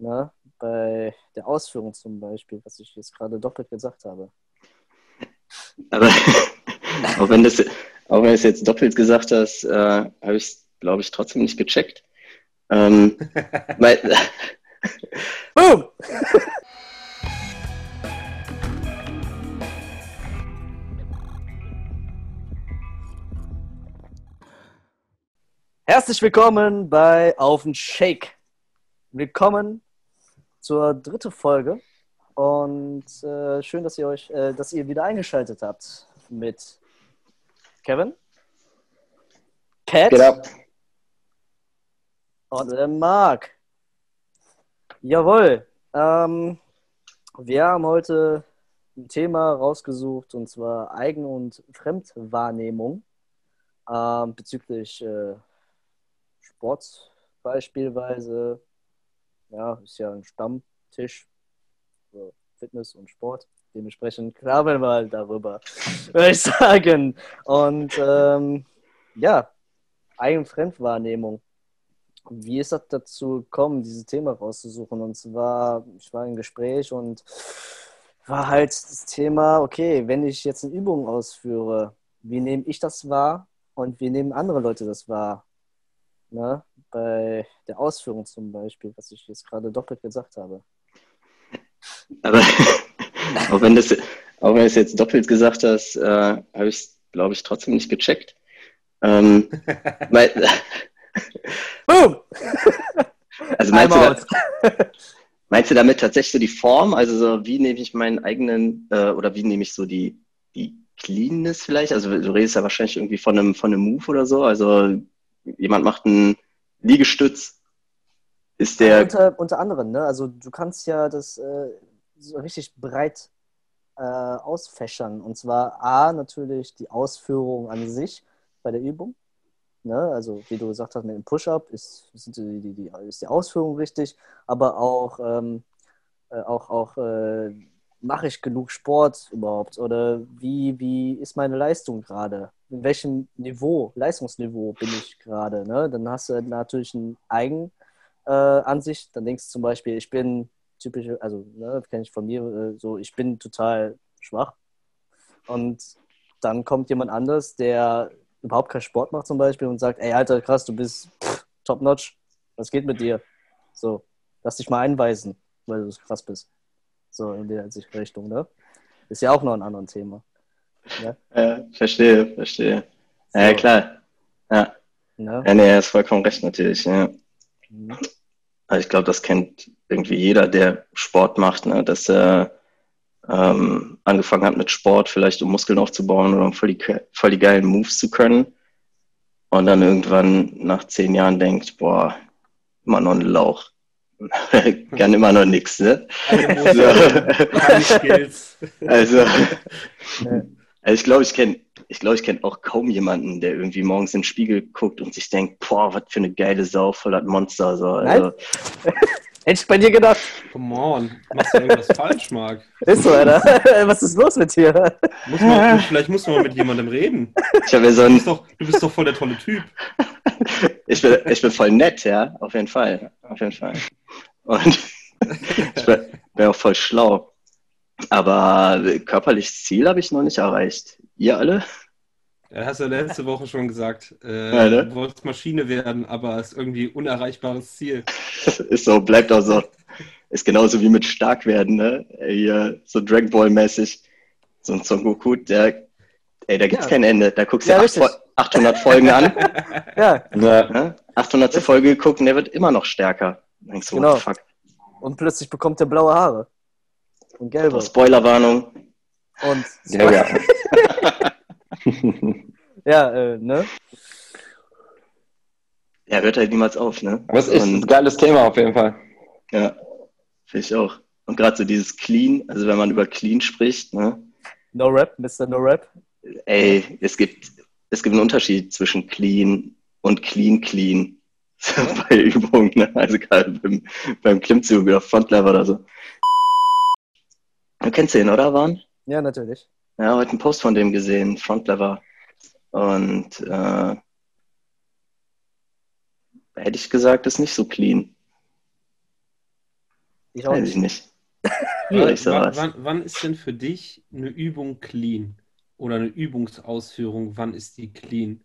Ne? Bei der Ausführung zum Beispiel, was ich jetzt gerade doppelt gesagt habe. Aber auch wenn das, auch wenn du es jetzt doppelt gesagt hast, äh, habe ich es, glaube ich, trotzdem nicht gecheckt. Ähm, mein, Boom! Herzlich willkommen bei Auf den Shake. Willkommen zur dritten Folge und äh, schön, dass ihr euch, äh, dass ihr wieder eingeschaltet habt mit Kevin, Cat und äh, Marc. Jawohl. Ähm, wir haben heute ein Thema rausgesucht und zwar Eigen- und Fremdwahrnehmung ähm, bezüglich äh, Sport beispielsweise. Ja, ist ja ein Stammtisch für Fitness und Sport. Dementsprechend klappern wir halt darüber, würde ich sagen. Und ähm, ja, Eigen- und Fremdwahrnehmung. Wie ist das dazu gekommen, dieses Thema rauszusuchen? Und zwar, ich war im Gespräch und war halt das Thema, okay, wenn ich jetzt eine Übung ausführe, wie nehme ich das wahr und wie nehmen andere Leute das wahr? Ne? Bei der Ausführung zum Beispiel, was ich jetzt gerade doppelt gesagt habe. Aber auch wenn das, auch wenn du es jetzt doppelt gesagt hast, äh, habe ich es, glaube ich, trotzdem nicht gecheckt. Ähm, mein, Boom! also meinst du, da, meinst du damit tatsächlich so die Form? Also so, wie nehme ich meinen eigenen, äh, oder wie nehme ich so die, die Cleanness vielleicht? Also du redest ja wahrscheinlich irgendwie von einem, von einem Move oder so. Also jemand macht einen Liegestütz, ist der, unter, unter anderem, ne? Also du kannst ja das äh, so richtig breit äh, ausfächern. Und zwar A, natürlich die Ausführung an sich bei der Übung. Ne? Also wie du gesagt hast, mit dem Push-Up ist, sind die, die, die, ist die Ausführung richtig, aber auch, ähm, äh, auch, auch äh, mache ich genug Sport überhaupt? Oder wie, wie ist meine Leistung gerade? In welchem Niveau, Leistungsniveau bin ich gerade? Ne? Dann hast du natürlich ein Eigen, äh. Dann denkst du zum Beispiel, ich bin typisch, also ne, kenne ich von mir äh, so, ich bin total schwach. Und dann kommt jemand anders, der überhaupt keinen Sport macht zum Beispiel und sagt, ey Alter, krass, du bist top-notch, was geht mit dir? So, lass dich mal einweisen, weil du krass bist. So in der Richtung, ne? Ist ja auch noch ein anderes Thema. Ne? ja, verstehe, verstehe. Ja, So. klar. Ja. Ne? Ja, nee, er ist vollkommen recht natürlich. Ja. Mhm. Also ich glaube, das kennt irgendwie jeder, der Sport macht, ne? dass er ähm, angefangen hat mit Sport, vielleicht um Muskeln aufzubauen oder um voll die, voll die geilen Moves zu können. Und dann irgendwann nach zehn Jahren denkt, boah, immer noch ein Lauch. Kann immer noch nix, ne? Skills. Also, also ich glaube, ich kenne ich glaube, ich kenne auch kaum jemanden, der irgendwie morgens in den Spiegel guckt und sich denkt, boah, was für eine geile Sau, voll das Monster. So. Also, Hätte ich bei dir gedacht. Come on, machst du irgendwas falsch, Marc? Ist so, Alter. Was ist los mit dir? Muss man, vielleicht muss man mal mit jemandem reden. ich habe ja so Du ein, bist, doch, du bist doch voll der tolle Typ. ich bin, ich bin voll nett, ja, auf jeden Fall, auf jeden Fall. Und ich bin, bin auch voll schlau. Aber körperliches Ziel habe ich noch nicht erreicht. Ihr alle? Er hast ja letzte Woche schon gesagt, äh, Ja, ne? du wolltest Maschine werden, aber es ist irgendwie unerreichbares Ziel. Ist so, bleibt auch so. Ist genauso wie mit stark werden, ne? Hier, so Dragon Ball mäßig. So ein Son Goku, der, ey, da gibt's Ja. kein Ende. Da guckst du Ja, acht, richtig. Fol- 800 Folgen an, Ja, ne? 800. Folge geguckt und der wird immer noch stärker. Denkst du, Genau. fuck? und plötzlich bekommt er blaue Haare. Und gelbe. Spoilerwarnung. Und Ja, ja. ja äh, ne? Er hört halt niemals auf, ne? Aber es ist ein Und- geiles Thema auf jeden Fall. Ja, finde ich auch. Und gerade so dieses Clean, also wenn man über Clean spricht, ne? No Rap, Mr. No Rap. Ey, es gibt, es gibt einen Unterschied zwischen Clean und Clean Clean. bei Übungen, ne? also gerade beim, beim Klimmzug oder Frontlever oder so. Du kennst den, oder, Warn? Ja, natürlich. Ja, heute einen Post von dem gesehen, Frontlever. Und äh, hätte ich gesagt, ist nicht so clean. Ich auch Weiß ich nicht. nicht. Wann, wann, wann ist denn für dich eine Übung clean? Oder eine Übungsausführung, wann ist die clean?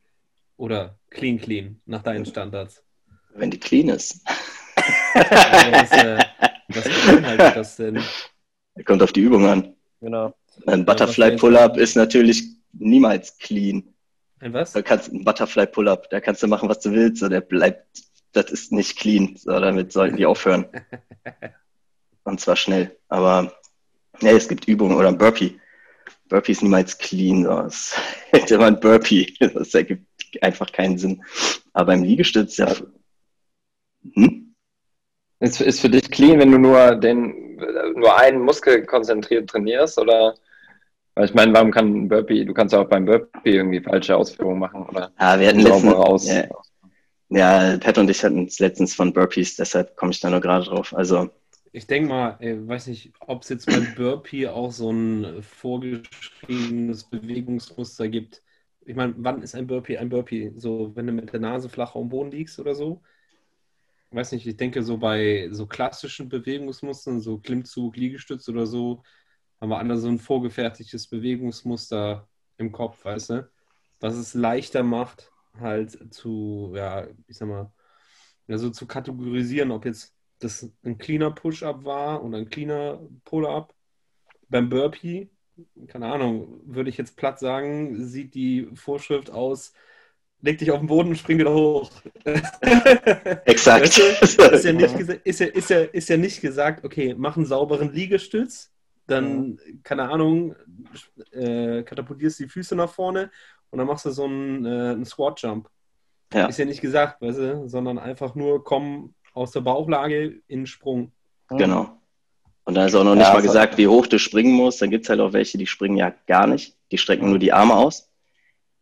Oder clean, clean, nach deinen Standards? Wenn die clean ist. Also was, äh, was beinhaltet das denn? Kommt auf die Übung an. Genau. Ein Butterfly Pull-Up ist natürlich niemals clean. Ein was? Da kannst ein Butterfly Pull-Up, da kannst du machen, was du willst, so der bleibt, das ist nicht clean. So, damit sollten die aufhören. Und zwar schnell. Aber nee, es gibt Übungen oder ein Burpee. Burpee ist niemals clean. So. Es ist immer ein Burpee. Das ergibt einfach keinen Sinn. Aber beim Liegestütz, ja. Hm? Ist, ist für dich clean, wenn du nur den nur einen Muskel konzentriert trainierst? Oder weil ich meine, warum kann ein Burpee, du kannst ja auch beim Burpee irgendwie falsche Ausführungen machen oder Ah, wir hatten letztens, ja, ja, Pat und ich hatten es letztens von Burpees, deshalb komme ich da nur gerade drauf. Also, Ich denke mal, ich weiß nicht, ob es jetzt beim Burpee auch so ein vorgeschriebenes Bewegungsmuster gibt. Ich meine, wann ist ein Burpee ein Burpee? So, wenn du mit der Nase flach am Boden liegst oder so? Ich weiß nicht, ich denke so bei so klassischen Bewegungsmustern, so Klimmzug, Liegestütz oder so, haben wir alle so ein vorgefertigtes Bewegungsmuster im Kopf, weißt du? Was es leichter macht, halt zu, ja, ich sag mal, ja, so zu kategorisieren, ob jetzt das ein cleaner Push-Up war oder ein cleaner Pull-Up. Beim Burpee, keine Ahnung, würde ich jetzt platt sagen, sieht die Vorschrift aus, leg dich auf den Boden und spring wieder hoch. exakt. Ist, ja nicht, ist, ja, ist, ja, ist ja nicht gesagt, okay, mach einen sauberen Liegestütz, dann, keine Ahnung, äh, katapultierst die Füße nach vorne und dann machst du so einen, äh, einen Squat-Jump. Ja. Ist ja nicht gesagt, weißt du, sondern einfach nur komm aus der Bauchlage in den Sprung. Genau. Und da ist auch noch nicht Ja, mal das gesagt, wie hoch du springen musst. Dann gibt es halt auch welche, die springen ja gar nicht. Die strecken nur die Arme aus.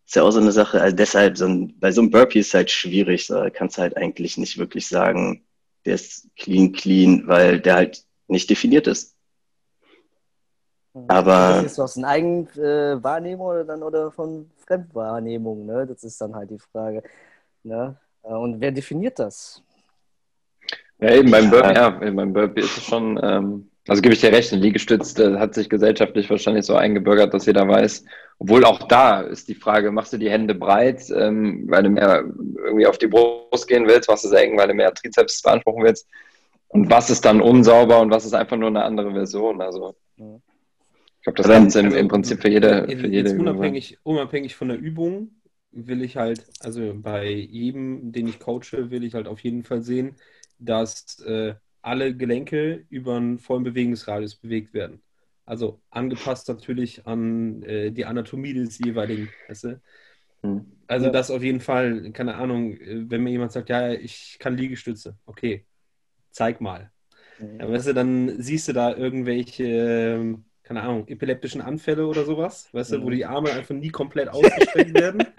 Ist ja auch so eine Sache. Also deshalb, so ein, bei so einem Burpee ist halt schwierig. So, da kannst du halt eigentlich nicht wirklich sagen, der ist clean, clean, weil der halt nicht definiert ist. Aber- Das ist aus einer eigenen äh, Wahrnehmung oder dann oder von Fremdwahrnehmung, ne? Das ist dann halt die Frage. Ne? Äh, Und wer definiert das? Ja, eben beim. Burpee, ja, eben beim Burpee ist es schon, ähm, also gebe ich dir recht, ein Liegestütz, der hat sich gesellschaftlich wahrscheinlich so eingebürgert, dass jeder weiß. Obwohl auch da ist die Frage, machst du die Hände breit, ähm, weil du mehr irgendwie auf die Brust gehen willst, machst du es eng, weil du mehr Trizeps beanspruchen willst. Und was ist dann unsauber und was ist einfach nur eine andere Version? Also Mhm. Ich glaube, das kannst du im, Also, im Prinzip für jede, in- für jede unabhängig, unabhängig von der Übung will ich halt, also bei jedem, den ich coache, will ich halt auf jeden Fall sehen, dass äh, alle Gelenke über einen vollen Bewegungsradius bewegt werden. Also angepasst natürlich an äh, die Anatomie des jeweiligen, weißt du? Mhm. Also Ja. das auf jeden Fall, keine Ahnung, äh, wenn mir jemand sagt, ja, ich kann Liegestütze, okay, zeig mal. Ja, weißt du, dann siehst du da irgendwelche, ähm, keine Ahnung, epileptischen Anfälle oder sowas, weißt du, wo Mhm. die Arme einfach nie komplett ausgestreckt werden.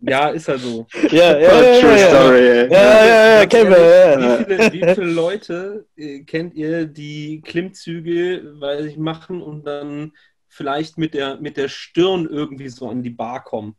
Ja, ist halt so. Ja, True story. ey. Ja, ja, ja, kennen wir. Ja. Wie viele, wie viele Leute äh, kennt ihr, die Klimmzüge, weil sie machen und dann vielleicht mit der, mit der Stirn irgendwie so an die Bar kommen?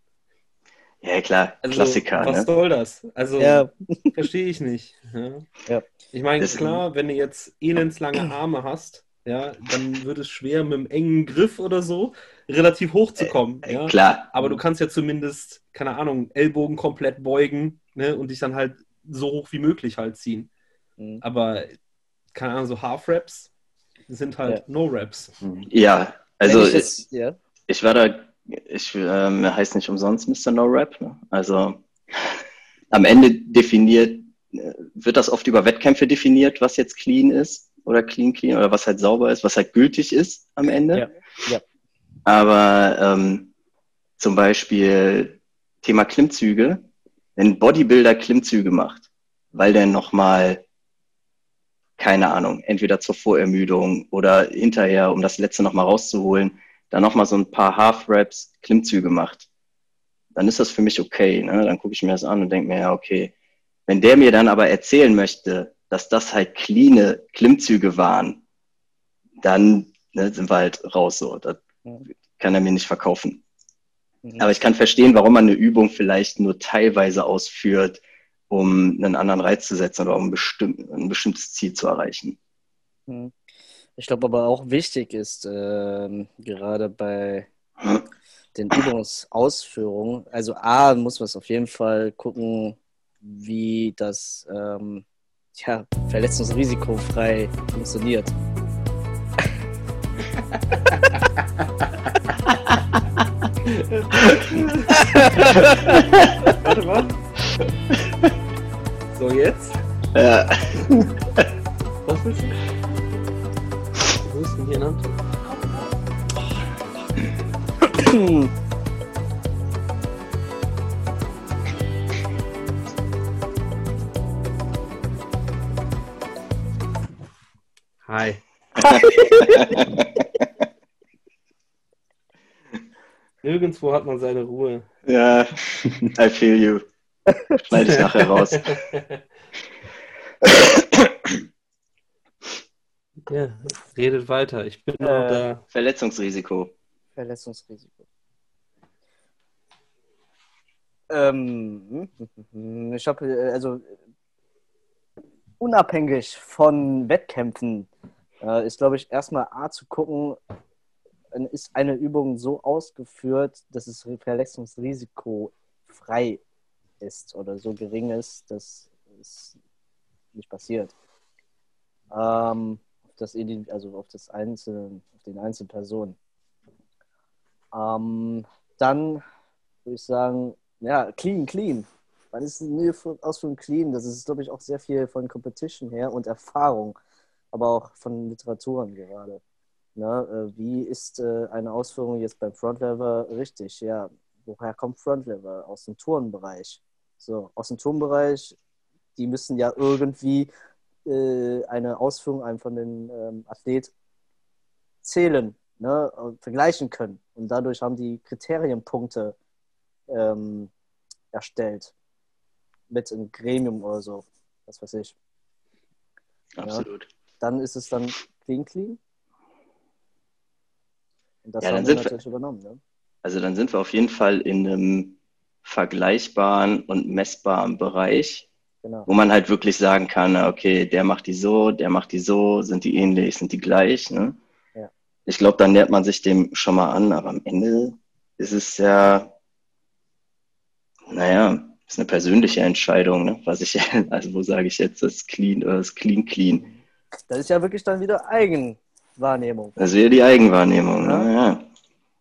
Ja, klar, Also, Klassiker. Was Ne? soll das? Also, Ja. verstehe ich nicht. Ja. Ja. Ich meine, klar, wenn du jetzt elendslange Arme hast, ja, dann wird es schwer, mit einem engen Griff oder so relativ hoch zu kommen. Äh, ja. Klar. Aber du kannst ja zumindest, keine Ahnung, Ellbogen komplett beugen ne, und dich dann halt so hoch wie möglich halt ziehen. Mhm. Aber, keine Ahnung, so Half-Raps sind halt Ja. No-Raps. Ja, also ich ich, jetzt, ja. ich war da, ich ähm, heißt nicht umsonst Mr. No Rap. Ne? Also am Ende definiert, äh, wird das oft über Wettkämpfe definiert, was jetzt clean ist oder clean clean oder was halt sauber ist, was halt gültig ist am Ende. Ja, ja. Aber ähm, zum Beispiel Thema Klimmzüge, wenn Bodybuilder Klimmzüge macht, weil der nochmal, keine Ahnung, entweder zur Vorermüdung oder hinterher, um das letzte nochmal rauszuholen, dann nochmal so ein paar Half-Raps Klimmzüge macht, dann ist das für mich okay. Ne? Dann gucke ich mir das an und denke mir, ja, okay. Wenn der mir dann aber erzählen möchte, dass das halt cleane Klimmzüge waren, dann ne, sind wir halt raus so. Das Mhm. kann er mir nicht verkaufen. Mhm. Aber ich kann verstehen, warum man eine Übung vielleicht nur teilweise ausführt, um einen anderen Reiz zu setzen oder um ein, bestimm ein bestimmtes Ziel zu erreichen. Hm. Ich glaube aber auch wichtig ist, ähm, gerade bei den Übungsausführungen, also A, muss man es auf jeden Fall gucken, wie das ähm, ja, verletzungsrisikofrei funktioniert. Warte mal. So, jetzt? Ja. Was willst du? Wo ist denn hier ein Handtuch? Hi. Nirgendwo hat man seine Ruhe. ja, I feel you. Schneide ich nachher raus. Ja, redet weiter. Ich bin Äh, noch da. Verletzungsrisiko. Verletzungsrisiko. Ähm, ich habe also unabhängig von Wettkämpfen äh, ist, glaube ich, erstmal A zu gucken, ist eine Übung so ausgeführt, dass das Verletzungsrisiko frei ist oder so gering ist, dass es nicht passiert. Ähm, das, also auf das einzelne, auf den einzelnen Personen. Ähm, dann würde ich sagen, ja, clean, clean. Wann ist eine Ausführung clean? Das ist, glaube ich, auch sehr viel von Competition her und Erfahrung, aber auch von Literaturen gerade. Ne? äh, Wie ist äh, eine Ausführung jetzt beim Frontlever richtig? Ja, woher kommt Frontlever? Aus dem Turnbereich. So, aus dem Turnbereich, die müssen ja irgendwie äh, eine Ausführung einem von den ähm, Athlet zählen, ne? vergleichen können. Und dadurch haben die Kriterienpunkte ähm, erstellt. Mit einem Gremium oder so. Was weiß ich. Absolut. Dann ist es dann clean, clean. Und das Ja, haben dann wir sind wir- natürlich übernommen. Ne? Also dann sind wir auf jeden Fall in einem vergleichbaren und messbaren Bereich, Genau. wo man halt wirklich sagen kann, okay, der macht die so, der macht die so, sind die ähnlich, sind die gleich. Ne? Ja. Ich glaube, dann nähert man sich dem schon mal an, aber am Ende ist es ja, naja, ist eine persönliche Entscheidung, ne? was ich, also wo sage ich jetzt, das clean oder das ist clean, clean. Das ist ja wirklich dann wieder Eigenwahrnehmung. Das wäre die Eigenwahrnehmung. Ne? Ja.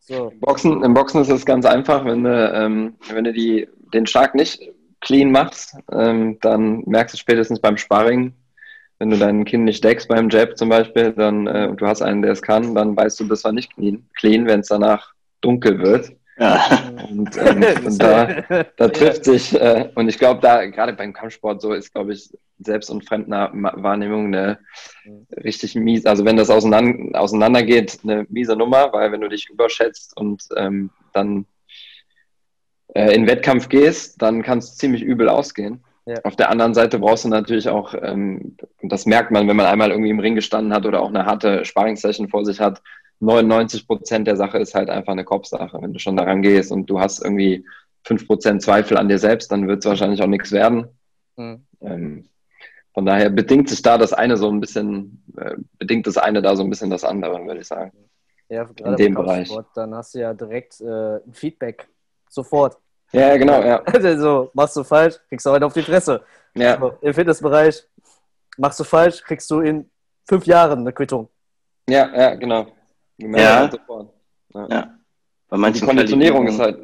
So. Im Boxen, Im Boxen ist es ganz einfach, wenn du, ähm, wenn du die, den Schlag nicht clean machst, ähm, dann merkst du spätestens beim Sparring, wenn du dein Kinn nicht deckst beim Jab zum Beispiel, dann äh, und du hast einen, der es kann, dann weißt du, das war nicht clean, clean wenn es danach dunkel wird. Ja. Und, ähm, und da, da trifft sich, äh, und ich glaube, da gerade beim Kampfsport so ist, glaube ich, Selbst- und Fremdwahrnehmung eine richtig mies, also wenn das auseinander, auseinander geht, eine miese Nummer, weil wenn du dich überschätzt und ähm, dann äh, in Wettkampf gehst, dann kann es ziemlich übel ausgehen. Ja. Auf der anderen Seite brauchst du natürlich auch, ähm, das merkt man, wenn man einmal irgendwie im Ring gestanden hat oder auch eine harte Sparringssession vor sich hat, 99 Prozent der Sache ist halt einfach eine Kopfsache. Wenn du schon daran gehst und du hast irgendwie 5 Prozent Zweifel an dir selbst, dann wird es wahrscheinlich auch nichts werden. Mhm. Ähm, von daher bedingt sich da das eine so ein bisschen, äh, bedingt das eine da so ein bisschen das andere, würde ich sagen. Ja, gerade dem Bereich. Dann hast du ja direkt äh, ein Feedback. Sofort. Ja, genau, ja. so, machst du falsch, kriegst du heute auf die Fresse. Ja, Im Fitnessbereich, machst du falsch, kriegst du in fünf Jahren eine Quittung. ja, ja genau. Die merken Ja. sofort. ja. Bei Die manchen Konditionierung ist halt,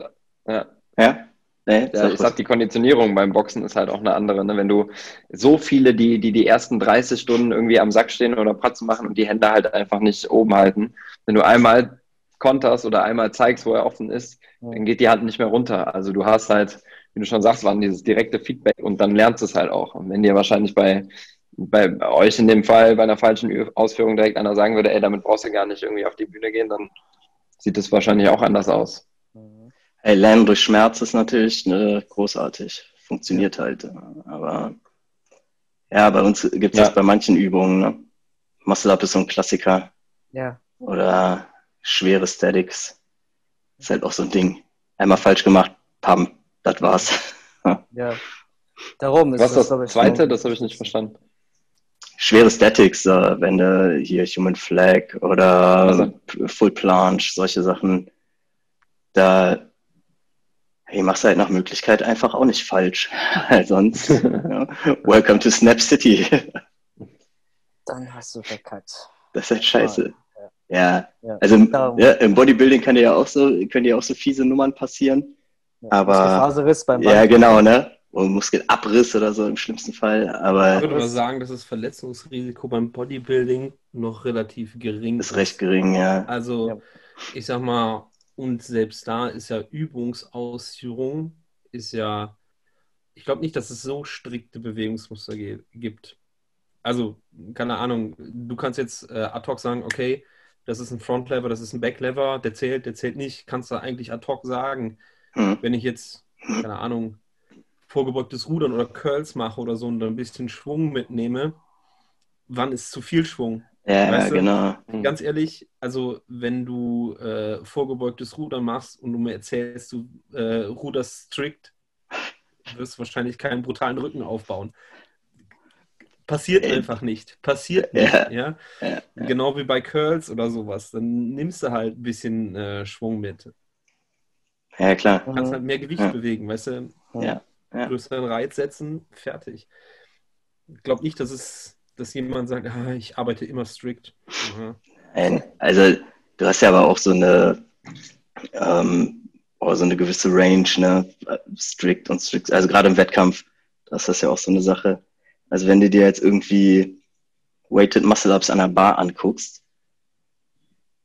ja, Ja? Nee, Ja, ich sag, die Konditionierung beim Boxen ist halt auch eine andere. Ne? Wenn du so viele, die, die die ersten 30 Stunden irgendwie am Sack stehen oder Pratzen machen und die Hände halt einfach nicht oben halten, wenn du einmal konterst oder einmal zeigst, wo er offen ist, dann geht die Hand nicht mehr runter. Also du hast halt, wie du schon sagst, waren dieses direkte Feedback und dann lernst du es halt auch. Und wenn dir wahrscheinlich bei, bei euch in dem Fall bei einer falschen Ausführung direkt einer sagen würde, ey, damit brauchst du gar nicht irgendwie auf die Bühne gehen, dann sieht es wahrscheinlich auch anders aus. Mhm. Hey, Lernen durch Schmerz ist natürlich ne, großartig. Funktioniert halt. Aber ja, bei uns gibt es Ja. das bei manchen Übungen. Ne? Muscle-Up ist so ein Klassiker. Ja, Oder schwere Statics. Ist halt auch so ein Ding. Einmal falsch gemacht, pam, das war's. ja. Darum ist Was das, das ich, zweite? so- Das habe ich nicht verstanden. Schwere Statics, äh, wenn du hier Human Flag oder Also. Full Planche, solche Sachen, da hey, machst du halt nach Möglichkeit einfach auch nicht falsch. Weil sonst, ja, welcome to Snap City. Dann hast du verkackt. Das ist halt scheiße. Ja. Ja, Ja. also Darum. ja, im Bodybuilding kann dir ja auch so, können dir auch so fiese Nummern passieren. Ja. Aber- beim Ja, Band. genau, ne? Oder Muskelabriss oder so im schlimmsten Fall. Ich Aber würde aber sagen, dass das Verletzungsrisiko beim Bodybuilding noch relativ gering ist recht gering, ja. Also, Ja. ich sag mal, und selbst da ist ja Übungsausführung, ist ja, ich glaube nicht, dass es so strikte Bewegungsmuster gibt. Also, keine Ahnung, du kannst jetzt äh, ad hoc sagen, okay, das ist ein Frontlever, das ist ein Backlever, der zählt, der zählt nicht, kannst du eigentlich ad hoc sagen. Hm. Wenn ich jetzt, keine Ahnung, vorgebeugtes Rudern oder Curls mache oder so und dann ein bisschen Schwung mitnehme, wann ist zu viel Schwung? Ja, Weißt du? genau. Ganz ehrlich, also wenn du äh, vorgebeugtes Rudern machst und du mir erzählst, du äh, ruderst strict, wirst du wahrscheinlich keinen brutalen Rücken aufbauen. Passiert Äh, einfach nicht. Passiert ja, nicht, ja. ja, Genau wie bei Curls oder sowas. Dann nimmst du halt ein bisschen äh, Schwung mit. Ja, klar. Du kannst Mhm. halt mehr Gewicht Ja. bewegen, weißt du? Ja, ja. Größeren Reiz setzen, fertig. Ich glaube nicht, dass es, dass jemand sagt, ah, ich arbeite immer strict. Ja. Nein, Also, du hast ja aber auch so eine, ähm, oh, so eine gewisse Range, ne? Strict und strict. Also gerade im Wettkampf, das ist ja auch so eine Sache. Also wenn du dir jetzt irgendwie Weighted Muscle-Ups an der Bar anguckst,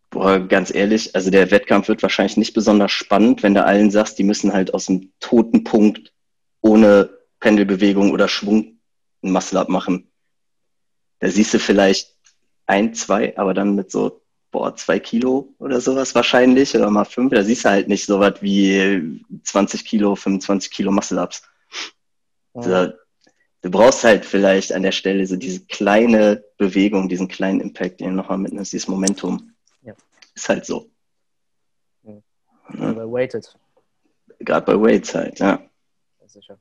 boah, ganz ehrlich, also der Wettkampf wird wahrscheinlich nicht besonders spannend, wenn du allen sagst, die müssen halt aus dem toten Punkt ohne Pendelbewegung oder Schwung ein Muscle-Up machen. Da siehst du vielleicht ein, zwei, aber dann mit so, boah, zwei Kilo oder sowas wahrscheinlich oder mal fünf. Da siehst du halt nicht so was wie 20 Kilo, 25 Kilo Muscle-Ups. Mhm. Also, du brauchst halt vielleicht an der Stelle so diese kleine Bewegung, diesen kleinen Impact, den du nochmal mitnimmst, dieses Momentum. Ja. Ist halt so. Ja, Aber weighted. Gerade bei Weights halt, ja. Sicher.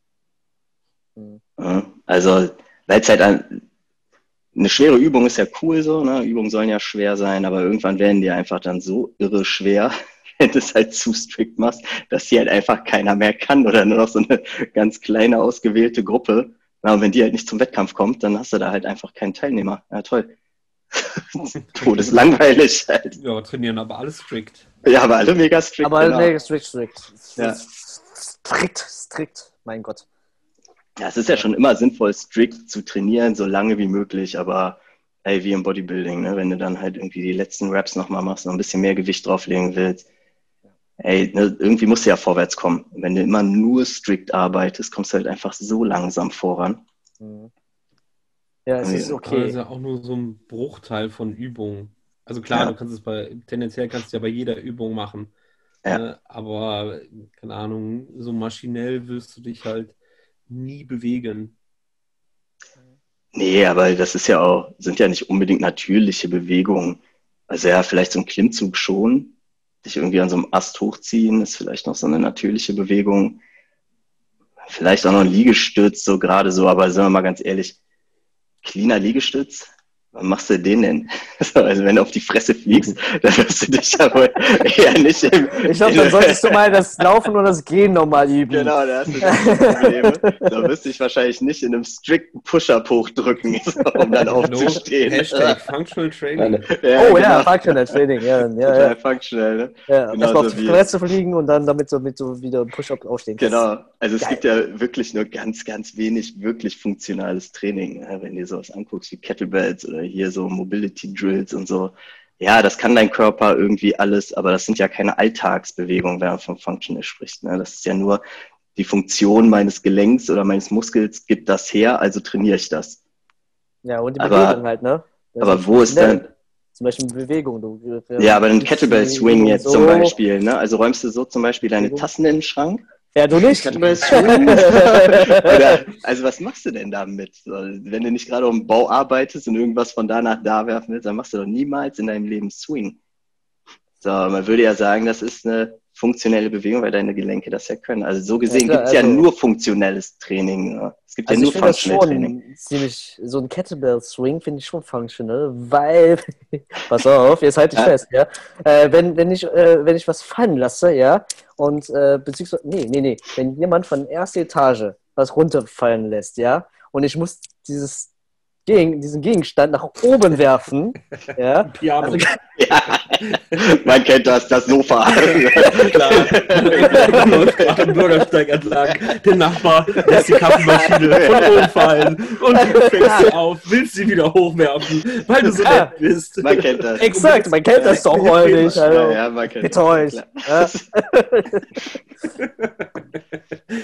Mhm. Also, weil es halt ein, eine schwere Übung ist ja cool so, ne? Übungen sollen ja schwer sein, aber irgendwann werden die einfach dann so irre schwer, wenn du es halt zu strikt machst, dass die halt einfach keiner mehr kann oder nur noch so eine ganz kleine ausgewählte Gruppe. Na, und wenn die halt nicht zum Wettkampf kommt, dann hast du da halt einfach keinen Teilnehmer. Ja, toll. Todeslangweilig halt. Ja, trainieren aber alles strict. Ja, aber alle mega strikt. Aber genau. nee, strikt, strikt. Ja. Strikt, strikt. Mein Gott. Ja, es ist ja schon immer sinnvoll, strikt zu trainieren, so lange wie möglich, aber ey, wie im Bodybuilding, ne? wenn du dann halt irgendwie die letzten Reps nochmal machst, noch ein bisschen mehr Gewicht drauflegen willst, ey, ne, irgendwie musst du ja vorwärts kommen. Wenn du immer nur strikt arbeitest, kommst du halt einfach so langsam voran. Mhm. Ja, es ist Aber das ist okay. ja auch nur so ein Bruchteil von Übungen. Also klar, Ja. du kannst es bei, tendenziell kannst du ja bei jeder Übung machen. Ja. Ne? Aber, keine Ahnung, so maschinell wirst du dich halt nie bewegen. Nee, aber das ist ja auch, sind ja nicht unbedingt natürliche Bewegungen. Also ja, vielleicht so ein Klimmzug schon. Dich irgendwie an so einem Ast hochziehen, ist vielleicht noch so eine natürliche Bewegung. Vielleicht auch noch ein Liegestütz, so gerade so, aber sagen wir mal ganz ehrlich, cleaner Liegestütz, machst du den denn? Also wenn du auf die Fresse fliegst, dann wirst du dich ja wohl eher nicht im, Ich glaube, dann solltest du mal das Laufen und das Gehen nochmal üben. Genau, da hast du die Probleme. Da wirst du dich wahrscheinlich nicht in einem strikten Push-Up hochdrücken, um dann aufzustehen. Hashtag Functional Training. Ja, Oh genau. ja, Functional Training. Ja, ja, Total ja. functional, ne? ja. Genauso Erstmal auf die Fresse fliegen und dann damit so, mit so wieder Push-Up aufstehen. Genau. Also es Geil. gibt ja wirklich nur ganz, ganz wenig wirklich funktionales Training. Wenn du dir sowas anguckst wie Kettlebells oder hier so Mobility Drills und so. Ja, das kann dein Körper irgendwie alles, aber das sind ja keine Alltagsbewegungen, wenn man von Functional spricht. Ne? Das ist ja nur die Funktion meines Gelenks oder meines Muskels gibt das her, also trainiere ich das. Ja, und die Aber- Bewegung halt, ne? Das Aber wo ist dann, Zum Beispiel Bewegung. Du, ja, aber ein Kettlebell Swing jetzt so. zum Beispiel, ne? Also räumst du so zum Beispiel deine. Tassen in den Schrank Ja, du nicht. Oder, also was machst du denn damit? Wenn du nicht gerade um Bau arbeitest und irgendwas von da nach da werfen willst, dann machst du doch niemals in deinem Leben Swing. So, man würde ja sagen, das ist eine funktionelle Bewegung, weil deine Gelenke das ja können. Also so gesehen Ja, gibt es ja also- nur funktionelles Training. Ne? Es gibt Also ja ich nur Functional Training. ziemlich, so ein Kettlebell-Swing finde ich schon functional, weil, pass auf, jetzt halte ich Ja. fest, ja, äh, wenn, wenn, ich, äh, wenn ich was fallen lasse, ja, und, äh, beziehungsweise, nee, nee, nee, wenn jemand von der ersten Etage was runterfallen lässt, ja, und ich muss dieses Gegen, diesen Gegenstand nach oben werfen, ja, also, Ja, man kennt das, das Sofa. Klar. gerade am Bürgersteig entlang. Der Nachbar lässt die Kaffeemaschine von oben fallen und du fängst sie auf, willst sie wieder hochwerfen, weil du so Ja. nett bist. Man kennt das. exakt, man kennt das doch häufig, Ja, also, ja, man kennt bitte das.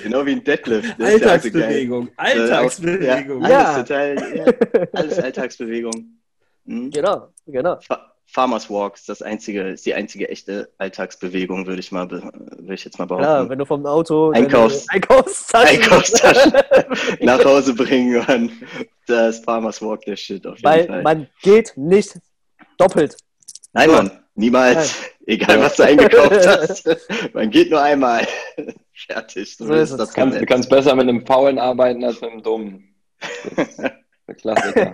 Genau wie ein Deadlift. also. Alltagsbewegung. Alltagsbewegung. Ja, Ja. alles total, ja, alles Alltagsbewegung. Mhm. genau, genau. Fa- Farmers Walk ist das einzige, ist die einzige echte Alltagsbewegung, würde ich mal, würde ich jetzt mal behaupten. wenn du vom Auto Einkaufs- Einkaufstaschen, Einkaufstaschen nach Hause bringen und das Farmers Walk der Shit auf jeden weil Fall. man geht nicht doppelt. Nein, Mann, niemals. Egal, was du eingekauft hast. Man geht nur einmal. Fertig. So ist es. das Du kannst, du kannst besser mit einem Faulen arbeiten als mit einem Dummen. Das ist der Klassiker.